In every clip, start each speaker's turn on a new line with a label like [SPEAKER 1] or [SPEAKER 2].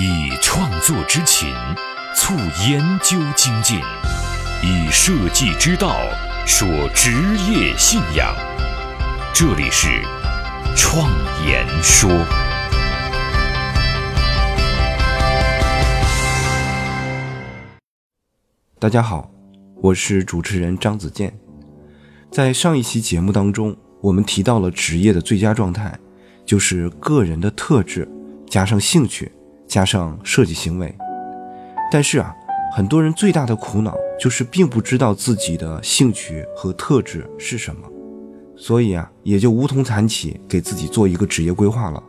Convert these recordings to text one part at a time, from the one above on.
[SPEAKER 1] 以创作之情促研究精进，以设计之道说职业信仰。这里是创言说。
[SPEAKER 2] 大家好，我是主持人张子健。在上一期节目当中，我们提到了职业的最佳状态，就是个人的特质加上兴趣加上设计行为。但是啊，很多人最大的苦恼就是并不知道自己的兴趣和特质是什么，所以啊，也就无从谈起给自己做一个职业规划了。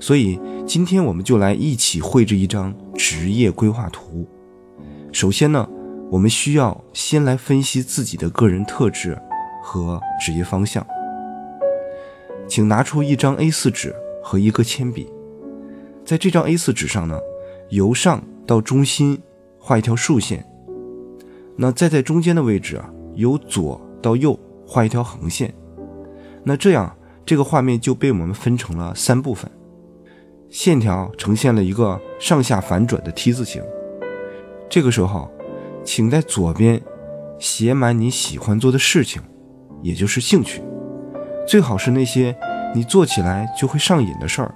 [SPEAKER 2] 所以今天我们就来一起绘制一张职业规划图。首先呢。我们需要先来分析自己的个人特质和职业方向。请拿出一张 A4 纸和一个铅笔，在这张 A4 纸上呢，由上到中心画一条竖线。那再在中间的位置啊，由左到右画一条横线。那这样，这个画面就被我们分成了三部分，线条呈现了一个上下反转的 T 字形。这个时候。请在左边写满你喜欢做的事情，也就是兴趣，最好是那些你做起来就会上瘾的事儿，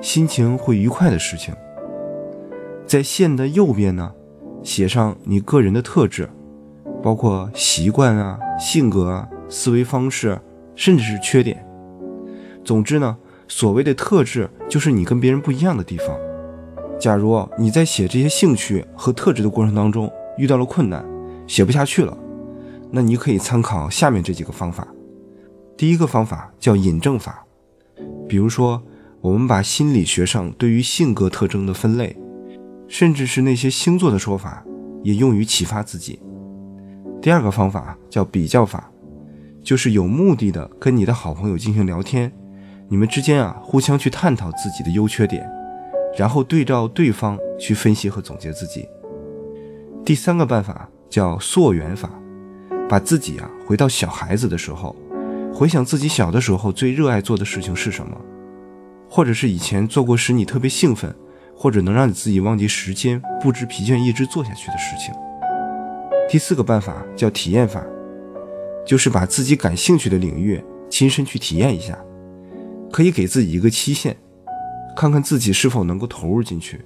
[SPEAKER 2] 心情会愉快的事情。在线的右边呢，写上你个人的特质，包括习惯啊、性格啊、思维方式，甚至是缺点。总之呢，所谓的特质就是你跟别人不一样的地方。假如你在写这些兴趣和特质的过程当中，遇到了困难，写不下去了，那你可以参考下面这几个方法。第一个方法叫引证法，比如说，我们把心理学上对于性格特征的分类，甚至是那些星座的说法，也用于启发自己。第二个方法叫比较法，就是有目的的跟你的好朋友进行聊天，你们之间啊互相去探讨自己的优缺点，然后对照对方去分析和总结自己。第三个办法叫溯源法，把自己啊回到小孩子的时候，回想自己小的时候最热爱做的事情是什么，或者是以前做过使你特别兴奋，或者能让你自己忘记时间、不知疲倦一直做下去的事情。第四个办法叫体验法，就是把自己感兴趣的领域亲身去体验一下，可以给自己一个期限，看看自己是否能够投入进去。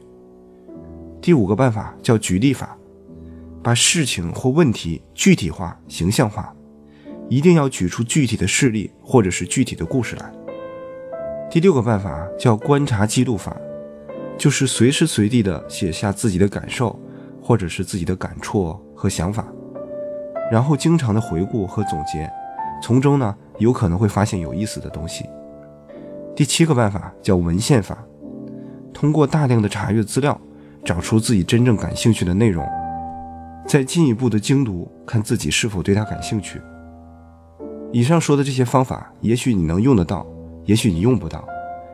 [SPEAKER 2] 第五个办法叫举例法。把事情或问题具体化、形象化，一定要举出具体的事例或者是具体的故事来。第六个办法叫观察记录法，就是随时随地的写下自己的感受或者是自己的感触和想法，然后经常的回顾和总结，从中呢有可能会发现有意思的东西。第七个办法叫文献法，通过大量的查阅资料，找出自己真正感兴趣的内容。再进一步的精读，看自己是否对它感兴趣。以上说的这些方法，也许你能用得到，也许你用不到。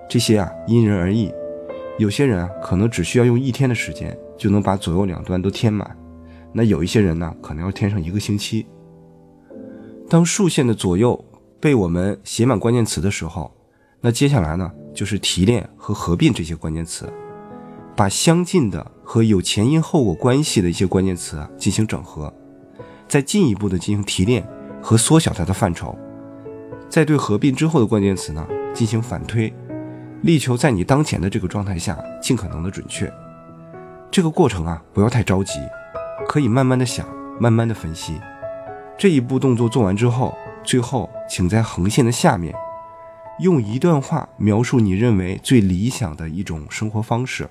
[SPEAKER 2] 这些啊，因人而异。有些人啊，可能只需要用一天的时间，就能把左右两端都填满。那有一些人呢，可能要填上一个星期。当竖线的左右被我们写满关键词的时候，那接下来呢，就是提炼和合并这些关键词。把相近的和有前因后果关系的一些关键词进行整合，再进一步的进行提炼和缩小它的范畴，再对合并之后的关键词呢进行反推，力求在你当前的这个状态下尽可能的准确。这个过程啊不要太着急，可以慢慢的想，慢慢的分析。这一步动作做完之后，最后请在横线的下面，用一段话描述你认为最理想的一种生活方式。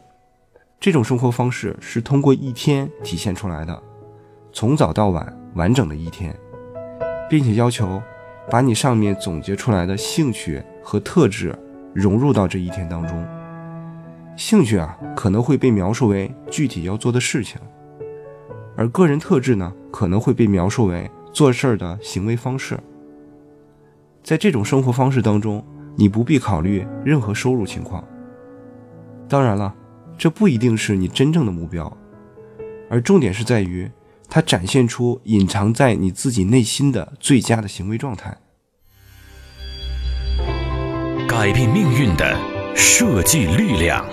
[SPEAKER 2] 这种生活方式是通过一天体现出来的，从早到晚完整的一天，并且要求把你上面总结出来的兴趣和特质融入到这一天当中。兴趣啊可能会被描述为具体要做的事情，而个人特质呢可能会被描述为做事儿的行为方式。在这种生活方式当中，你不必考虑任何收入情况。当然了。这不一定是你真正的目标，而重点是在于它展现出隐藏在你自己内心的最佳的行为状态。
[SPEAKER 1] 改变命运的设计力量，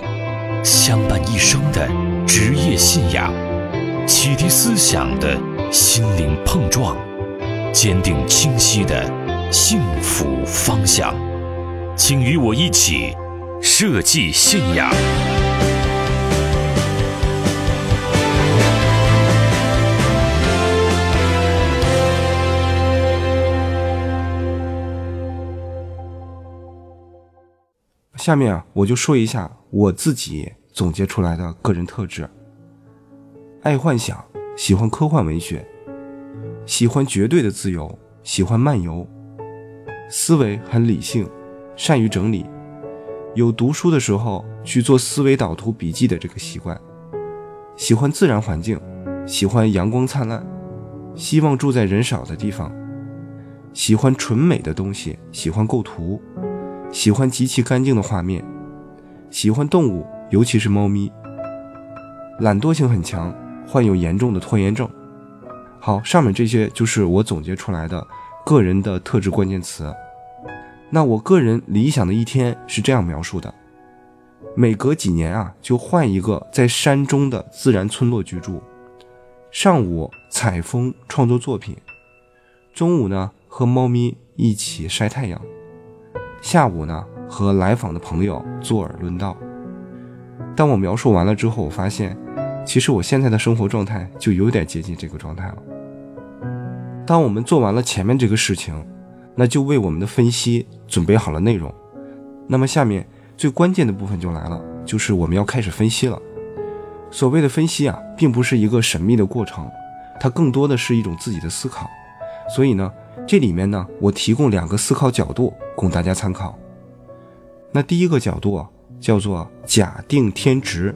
[SPEAKER 1] 相伴一生的职业信仰，启迪思想的心灵碰撞，坚定清晰的幸福方向。请与我一起设计信仰。
[SPEAKER 2] 下面啊，我就说一下我自己总结出来的个人特质：爱幻想，喜欢科幻文学，喜欢绝对的自由，喜欢漫游，思维很理性，善于整理，有读书的时候去做思维导图笔记的这个习惯，喜欢自然环境，喜欢阳光灿烂，希望住在人少的地方，喜欢纯美的东西，喜欢构图。喜欢极其干净的画面，喜欢动物，尤其是猫咪。懒惰性很强，患有严重的拖延症。好，上面这些就是我总结出来的个人的特质关键词。那我个人理想的一天是这样描述的：每隔几年啊，就换一个在山中的自然村落居住。上午采风创作作品，中午呢和猫咪一起晒太阳。下午呢，和来访的朋友坐而论道。当我描述完了之后，我发现，其实我现在的生活状态就有点接近这个状态了。当我们做完了前面这个事情，那就为我们的分析准备好了内容。那么下面最关键的部分就来了，就是我们要开始分析了。所谓的分析啊，并不是一个神秘的过程，它更多的是一种自己的思考。所以呢。这里面呢，我提供两个思考角度供大家参考。那第一个角度啊，叫做假定天职，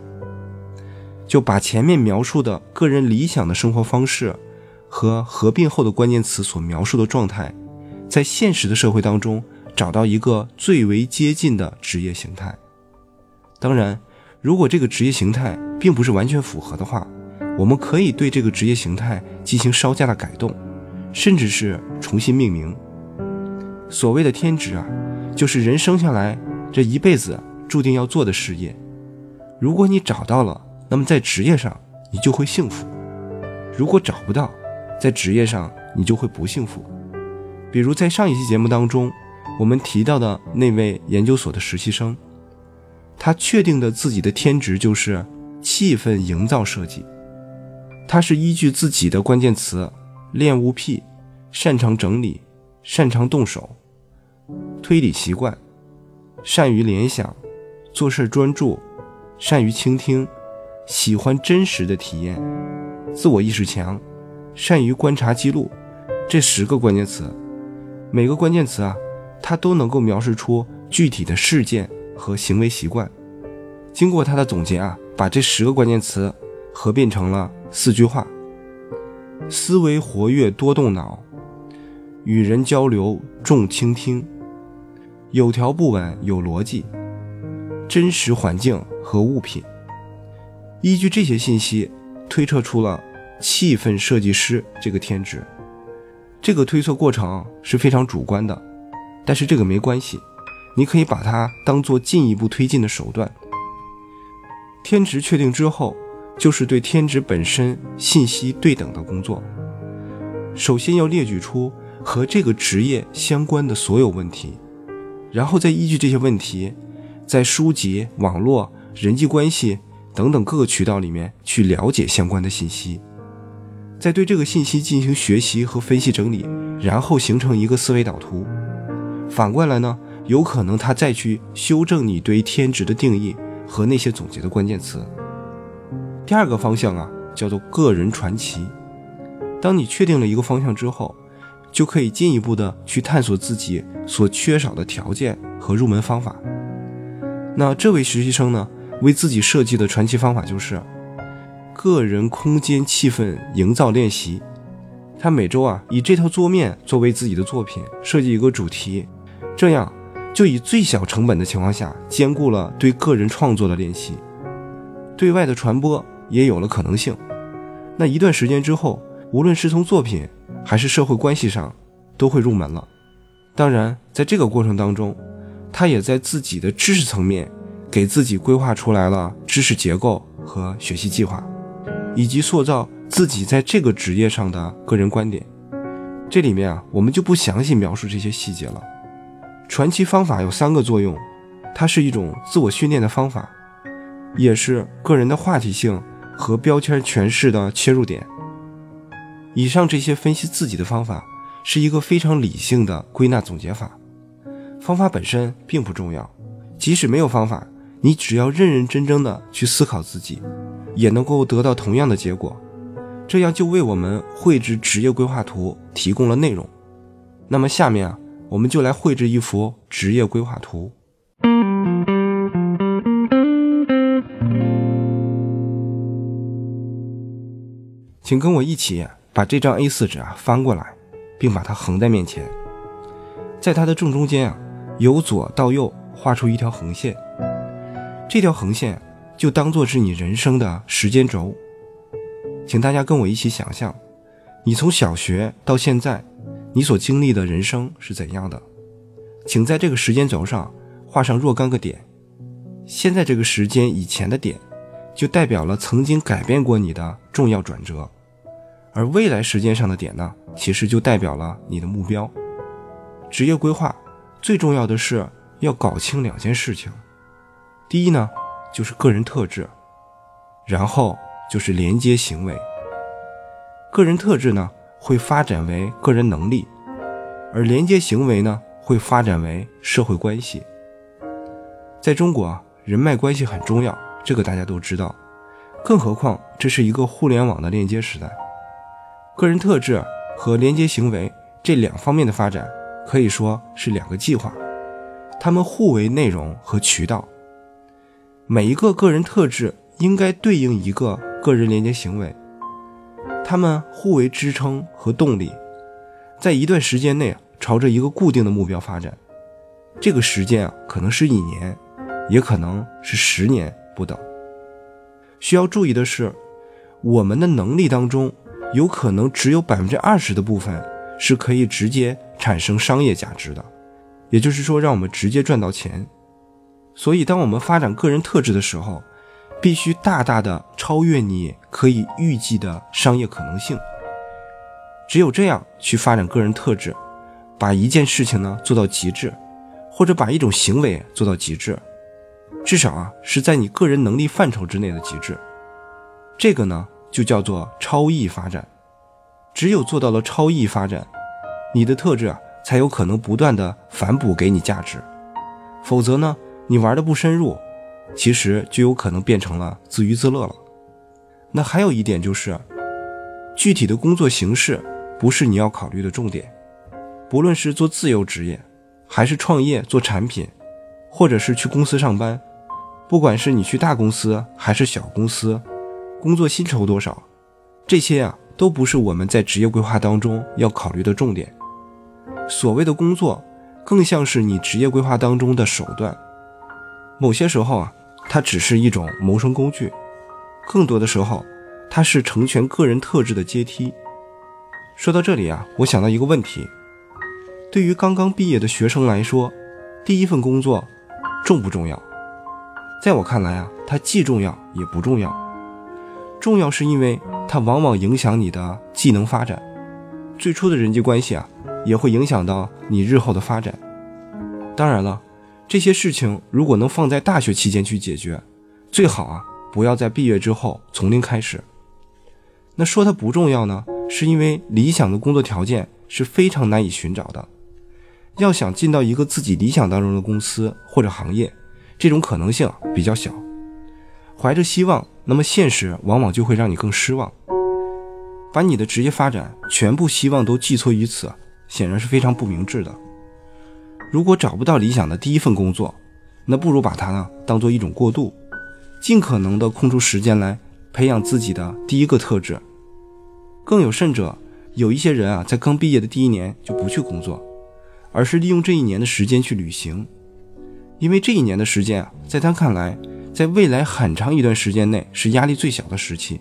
[SPEAKER 2] 就把前面描述的个人理想的生活方式和合并后的关键词所描述的状态，在现实的社会当中找到一个最为接近的职业形态。当然，如果这个职业形态并不是完全符合的话，我们可以对这个职业形态进行稍加的改动。甚至是重新命名。所谓的天职啊，就是人生下来这一辈子注定要做的事业。如果你找到了，那么在职业上你就会幸福；如果找不到，在职业上你就会不幸福。比如在上一期节目当中，我们提到的那位研究所的实习生，他确定的自己的天职就是气氛营造设计。他是依据自己的关键词。恋物癖，擅长整理，擅长动手，推理习惯，善于联想，做事专注，善于倾听，喜欢真实的体验，自我意识强，善于观察记录。这十个关键词，每个关键词啊，它都能够描述出具体的事件和行为习惯。经过他的总结啊，把这十个关键词合并成了四句话。思维活跃，多动脑；与人交流，重倾听；有条不紊，有逻辑；真实环境和物品。依据这些信息，推测出了气氛设计师这个天职。这个推测过程是非常主观的，但是这个没关系，你可以把它当做进一步推进的手段。天职确定之后。就是对天职本身信息对等的工作。首先要列举出和这个职业相关的所有问题，然后再依据这些问题，在书籍、网络、人际关系等等各个渠道里面去了解相关的信息，再对这个信息进行学习和分析整理，然后形成一个思维导图。反过来呢，有可能他再去修正你对天职的定义和那些总结的关键词。第二个方向啊，叫做个人传奇。当你确定了一个方向之后，就可以进一步的去探索自己所缺少的条件和入门方法。那这位实习生呢，为自己设计的传奇方法就是个人空间气氛营造练习。他每周啊，以这套桌面作为自己的作品，设计一个主题，这样就以最小成本的情况下，兼顾了对个人创作的练习，对外的传播。也有了可能性。那一段时间之后，无论是从作品还是社会关系上，都会入门了。当然，在这个过程当中，他也在自己的知识层面给自己规划出来了知识结构和学习计划，以及塑造自己在这个职业上的个人观点。这里面啊，我们就不详细描述这些细节了。传奇方法有三个作用，它是一种自我训练的方法，也是个人的话题性和标签诠释的切入点。以上这些分析自己的方法，是一个非常理性的归纳总结法。方法本身并不重要，即使没有方法，你只要认认真真的去思考自己，也能够得到同样的结果。这样就为我们绘制职业规划图提供了内容。那么下面啊，我们就来绘制一幅职业规划图。请跟我一起把这张 A4 纸啊翻过来，并把它横在面前，在它的正中间啊，由左到右画出一条横线。这条横线就当做是你人生的时间轴。请大家跟我一起想象，你从小学到现在，你所经历的人生是怎样的？请在这个时间轴上画上若干个点。现在这个时间以前的点，就代表了曾经改变过你的重要转折；而未来时间上的点呢，其实就代表了你的目标。职业规划最重要的是要搞清两件事情：第一呢，就是个人特质，然后。就是连接行为，个人特质呢会发展为个人能力，而连接行为呢会发展为社会关系。在中国，人脉关系很重要，这个大家都知道。更何况这是一个互联网的链接时代，个人特质和连接行为这两方面的发展可以说是两个计划，它们互为内容和渠道。每一个个人特质应该对应一个。个人连接行为，他们互为支撑和动力，在一段时间内朝着一个固定的目标发展。这个时间啊，可能是一年，也可能是十年不等。需要注意的是，我们的能力当中，有可能只有百分之二十的部分是可以直接产生商业价值的，也就是说，让我们直接赚到钱。所以，当我们发展个人特质的时候，必须大大的超越你可以预计的商业可能性。只有这样去发展个人特质，把一件事情呢做到极致，或者把一种行为做到极致，至少啊是在你个人能力范畴之内的极致。这个呢就叫做超异发展。只有做到了超异发展，你的特质啊才有可能不断的反哺给你价值。否则呢，你玩的不深入。其实就有可能变成了自娱自乐了。那还有一点就是，具体的工作形式不是你要考虑的重点。不论是做自由职业，还是创业做产品，或者是去公司上班，不管是你去大公司还是小公司，工作薪酬多少，这些啊都不是我们在职业规划当中要考虑的重点。所谓的工作，更像是你职业规划当中的手段。某些时候啊，它只是一种谋生工具；更多的时候，它是成全个人特质的阶梯。说到这里啊，我想到一个问题：对于刚刚毕业的学生来说，第一份工作重不重要？在我看来啊，它既重要也不重要。重要是因为它往往影响你的技能发展，最初的人际关系啊，也会影响到你日后的发展。当然了。这些事情如果能放在大学期间去解决，最好啊，不要在毕业之后从零开始。那说它不重要呢，是因为理想的工作条件是非常难以寻找的。要想进到一个自己理想当中的公司或者行业，这种可能性比较小。怀着希望，那么现实往往就会让你更失望。把你的职业发展全部希望都寄托于此，显然是非常不明智的。如果找不到理想的第一份工作，那不如把它呢当做一种过渡，尽可能的空出时间来培养自己的第一个特质。更有甚者，有一些人啊，在刚毕业的第一年就不去工作，而是利用这一年的时间去旅行，因为这一年的时间啊，在他看来，在未来很长一段时间内是压力最小的时期。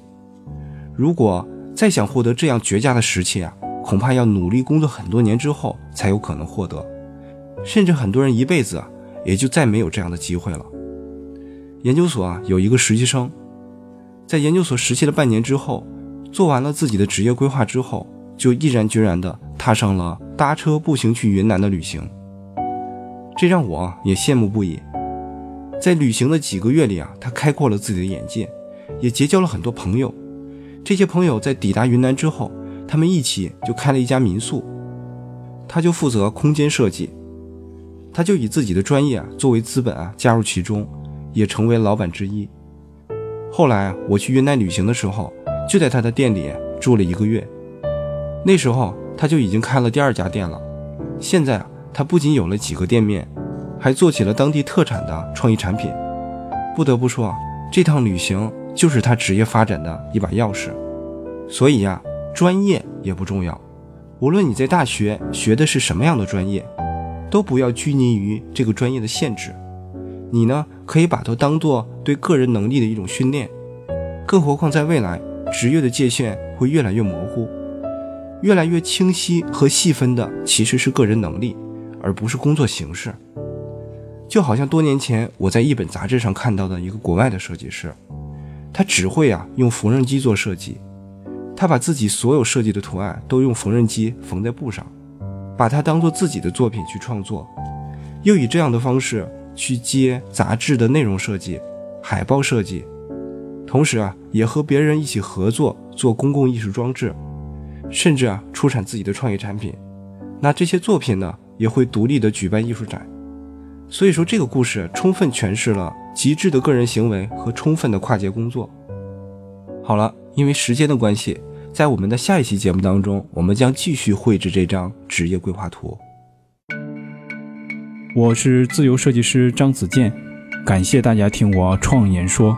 [SPEAKER 2] 如果再想获得这样绝佳的时期啊，恐怕要努力工作很多年之后才有可能获得。甚至很多人一辈子啊，也就再没有这样的机会了。研究所啊有一个实习生，在研究所实习了半年之后，做完了自己的职业规划之后，就毅然决然地踏上了搭车步行去云南的旅行。这让我也羡慕不已。在旅行的几个月里啊，他开阔了自己的眼界，也结交了很多朋友。这些朋友在抵达云南之后，他们一起就开了一家民宿，他就负责空间设计，他就以自己的专业啊作为资本啊加入其中，也成为老板之一。后来，我去云南旅行的时候，就在他的店里住了一个月。那时候他就已经开了第二家店了。现在啊，他不仅有了几个店面。还做起了当地特产的创意产品，不得不说，这趟旅行就是他职业发展的一把钥匙。所以呀，专业也不重要，无论你在大学学的是什么样的专业，都不要拘泥于这个专业的限制。你呢，可以把它当做对个人能力的一种训练。更何况在未来，职业的界限会越来越模糊，越来越清晰和细分的其实是个人能力，而不是工作形式。就好像多年前我在一本杂志上看到的一个国外的设计师，他只会啊用缝纫机做设计，他把自己所有设计的图案都用缝纫机缝在布上，把它当做自己的作品去创作，又以这样的方式去接杂志的内容设计、海报设计，同时啊也和别人一起合作做公共艺术装置，甚至啊出产自己的创业产品。那这些作品呢也会独立的举办艺术展。所以说，这个故事充分诠释了极致的个人行为和充分的跨界工作。好了，因为时间的关系，在我们的下一期节目当中，我们将继续绘制这张职业规划图。
[SPEAKER 3] 我是自由设计师张子健，感谢大家听我创言说。